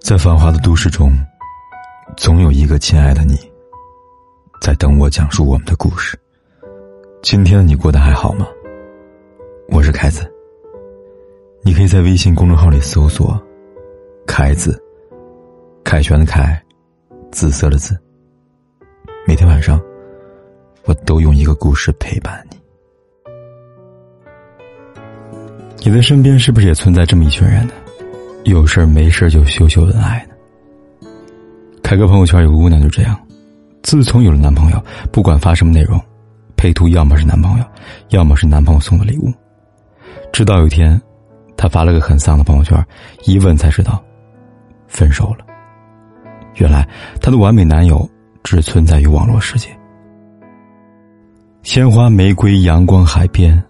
在繁华的都市中，总有一个亲爱的你，在等我讲述我们的故事。今天你过得还好吗？我是凯子。你可以在微信公众号里搜索“凯子”，凯旋的凯，紫色的紫。每天晚上，我都用一个故事陪伴你。你的身边是不是也存在这么一群人呢？有事没事就秀秀恩爱呢。开个朋友圈，有个姑娘就这样，自从有了男朋友，不管发什么内容，配图要么是男朋友，要么是男朋友送的礼物。直到有一天，她发了个很丧的朋友圈，一问才知道，分手了。原来她的完美男友只存在于网络世界。鲜花、玫瑰、阳光、海边，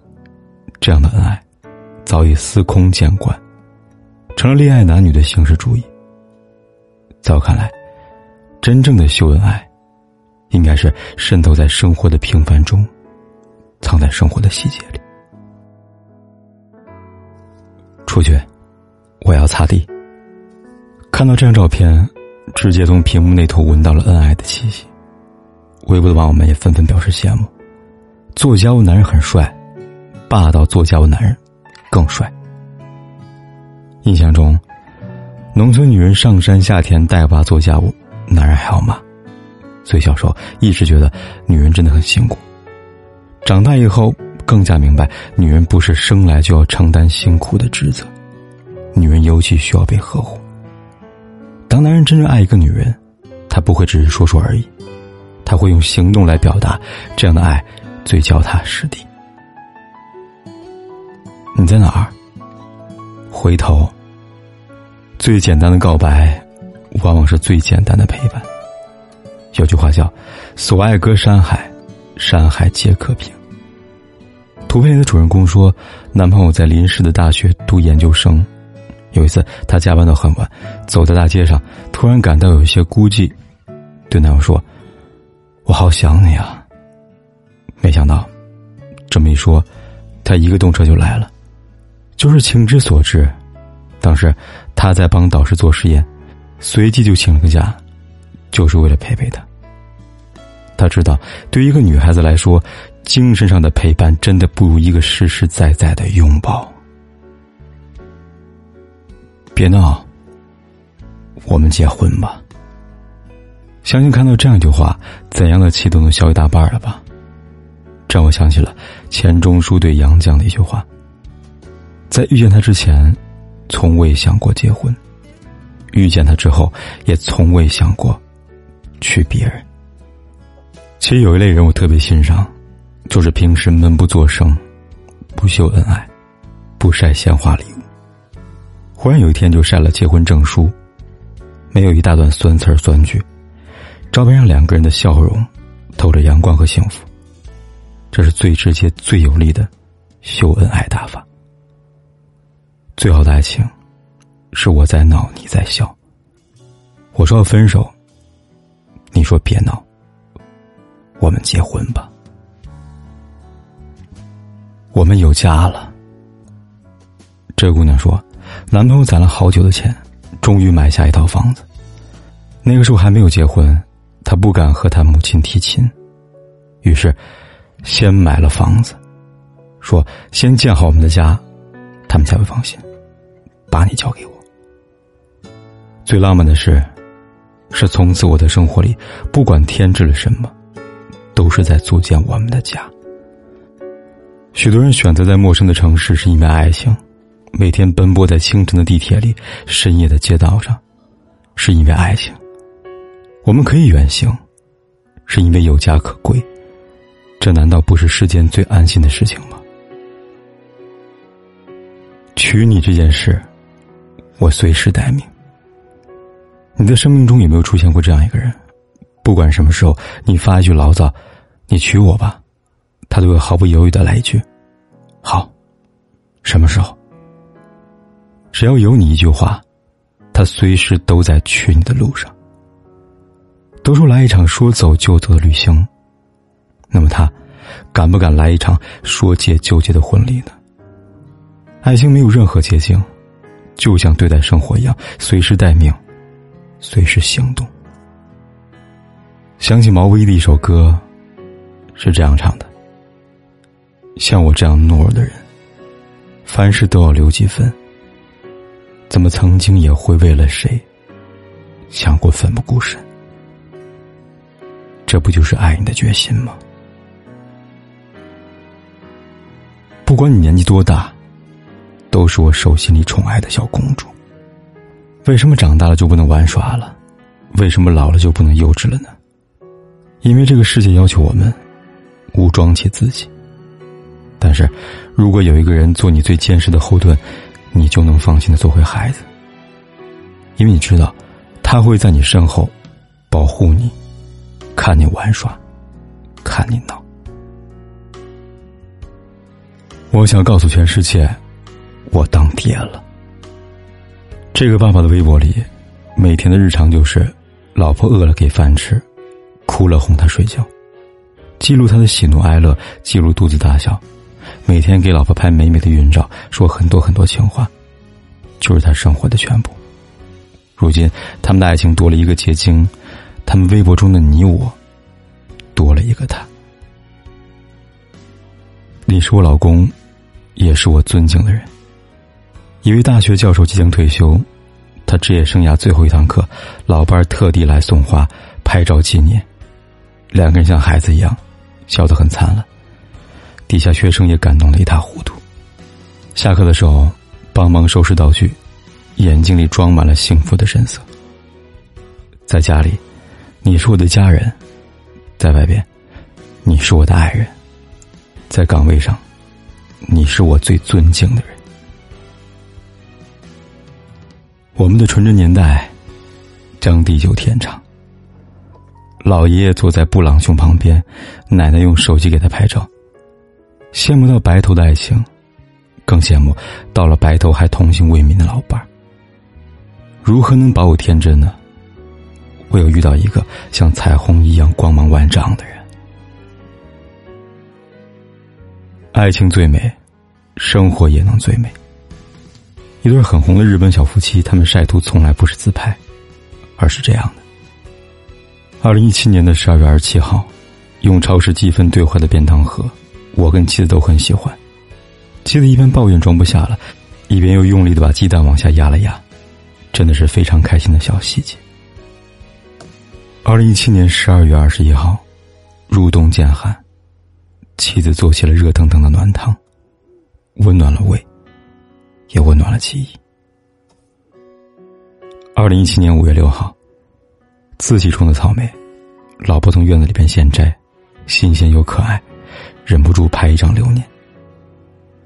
这样的恩爱，早已司空见惯。成了恋爱男女的形式主义。在我看来，真正的秀恩爱，应该是渗透在生活的平凡中，藏在生活的细节里。出去，我要擦地。看到这张照片，直接从屏幕那头闻到了恩爱的气息。微博的网友们也纷纷表示羡慕。做家务男人很帅，霸道做家务男人更帅。印象中，农村女人上山下田带娃做家务，男人还要骂。所以小时候一直觉得女人真的很辛苦。长大以后更加明白，女人不是生来就要承担辛苦的职责，女人尤其需要被呵护。当男人真正爱一个女人，他不会只是说说而已，他会用行动来表达，这样的爱最脚踏实地。你在哪儿？回头。最简单的告白，往往是最简单的陪伴。有句话叫“所爱隔山海，山海皆可平”。图片里的主人公说，男朋友在临时的大学读研究生，有一次他加班到很晚，走在大街上，突然感到有一些孤寂，对男友说：“我好想你啊。”没想到，这么一说，他一个动车就来了，就是情之所至。当时他在帮导师做实验，随即就请了个假，就是为了陪陪他。他知道，对于一个女孩子来说，精神上的陪伴真的不如一个实实在在的拥抱。别闹，我们结婚吧。相信看到这样一句话，怎样的气都能消一大半了吧？这让我想起了钱钟书对杨绛的一句话：在遇见他之前。从未想过结婚，遇见他之后，也从未想过娶别人。其实有一类人我特别欣赏，就是平时闷不作声，不秀恩爱，不晒鲜花礼物。忽然有一天就晒了结婚证书，没有一大段酸词酸句，照片上两个人的笑容，透着阳光和幸福。这是最直接、最有力的秀恩爱大法。最好的爱情，是我在闹，你在笑。我说要分手，你说别闹，我们结婚吧。我们有家了。这姑娘说，男朋友攒了好久的钱，终于买下一套房子。那个时候还没有结婚，她不敢和她母亲提亲，于是先买了房子，说先建好我们的家，他们才会放心。把你交给我。最浪漫的事，是从此我的生活里，不管添置了什么，都是在组建我们的家。许多人选择在陌生的城市，是因为爱情；每天奔波在清晨的地铁里、深夜的街道上，是因为爱情。我们可以远行，是因为有家可归。这难道不是世间最安心的事情吗？娶你这件事。我随时待命。你的生命中有没有出现过这样一个人？不管什么时候，你发一句牢骚，“你娶我吧”，他都会毫不犹豫的来一句：“好。”什么时候？只要有你一句话，他随时都在娶你的路上。都说来一场说走就走的旅行，那么他敢不敢来一场说结就结的婚礼呢？爱情没有任何捷径。就像对待生活一样，随时待命，随时行动。想起毛不易的一首歌，是这样唱的：“像我这样懦弱的人，凡事都要留几分。怎么曾经也会为了谁，想过奋不顾身？这不就是爱你的决心吗？不管你年纪多大，都是我手心里宠爱的小公主。为什么长大了就不能玩耍了？为什么老了就不能幼稚了呢？”因为这个世界要求我们武装起自己，但是，如果有一个人做你最坚实的后盾，你就能放心的做回孩子。因为你知道，他会在你身后保护你，看你玩耍，看你闹。我想告诉全世界，我当爹了。这个爸爸的微博里，每天的日常就是，老婆饿了给饭吃。哭了哄她睡觉，记录他的喜怒哀乐，记录肚子大小，每天给老婆拍美美的孕照，说很多很多情话，就是他生活的全部。如今他们的爱情多了一个结晶，他们微博中的你我，多了一个他。你是我老公，也是我尊敬的人。一位大学教授即将退休，他职业生涯最后一堂课，老伴儿特地来送花拍照纪念。两个人像孩子一样，笑得很灿烂。底下学生也感动的一塌糊涂。下课的时候，帮忙收拾道具，眼睛里装满了幸福的神色。在家里，你是我的家人；在外边，你是我的爱人；在岗位上，你是我最尊敬的人。我们的纯真年代，将地久天长。老爷爷坐在布朗熊旁边，奶奶用手机给他拍照。羡慕到白头的爱情，更羡慕到了白头还童心未泯的老伴儿。如何能保有天真呢？唯有遇到一个像彩虹一样光芒万丈的人。爱情最美，生活也能最美。一对很红的日本小夫妻，他们晒图从来不是自拍，而是这样的。二零一七年的十二月二十七号，用超市积分兑换的便当盒，我跟妻子都很喜欢。妻子一边抱怨装不下了，一边又用力的把鸡蛋往下压了压，真的是非常开心的小细节。二零一七年十二月二十一号，入冬渐寒，妻子做起了热腾腾的暖汤，温暖了胃，也温暖了记忆。二零一七年五月六号。自己种的草莓，老婆从院子里边现摘，新鲜又可爱，忍不住拍一张留念。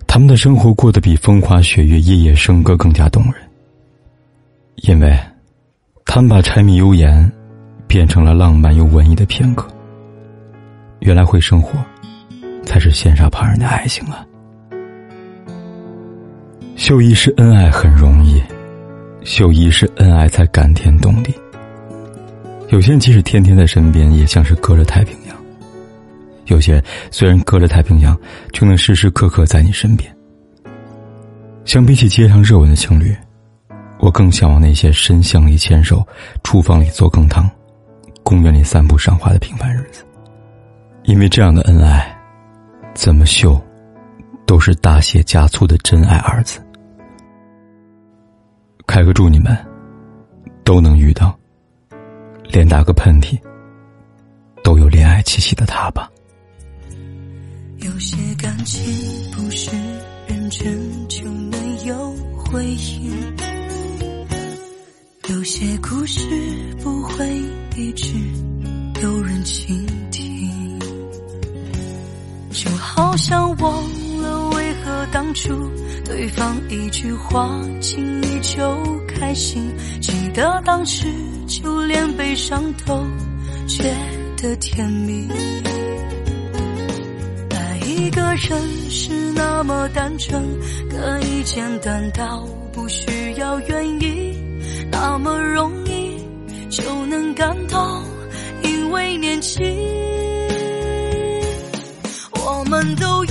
他们的生活过得比风花雪月、夜夜笙歌更加动人，因为，他们把柴米油盐，变成了浪漫又文艺的片刻。原来会生活，才是羡煞旁人的爱情啊！秀一世恩爱很容易，秀一世恩爱才感天动地。有些人即使天天在身边，也像是隔着太平洋；有些虽然隔着太平洋，却能时时刻刻在你身边。相比起街上热吻的情侣，我更向往那些深巷里牵手、厨房里做羹汤、公园里散步赏花的平凡日子。因为这样的恩爱，怎么秀，都是大写加粗的真爱二字。开个祝你们都能遇到。连打个喷嚏都有恋爱气息的他吧。有些感情不是认真就没有回应，有些故事不会一直有人倾听，就好像我何当初对方一句话，轻易就开心，记得当时。就连悲伤都觉得甜蜜。爱一个人是那么单纯，可以简单到不需要原因，那么容易就能感动，因为年轻。我们都已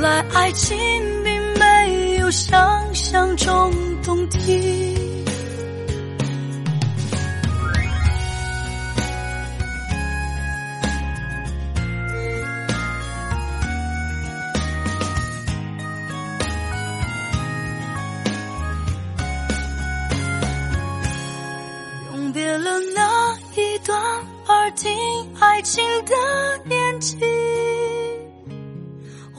来爱情并没有想象中动听。永别了那一段耳听爱情的年纪，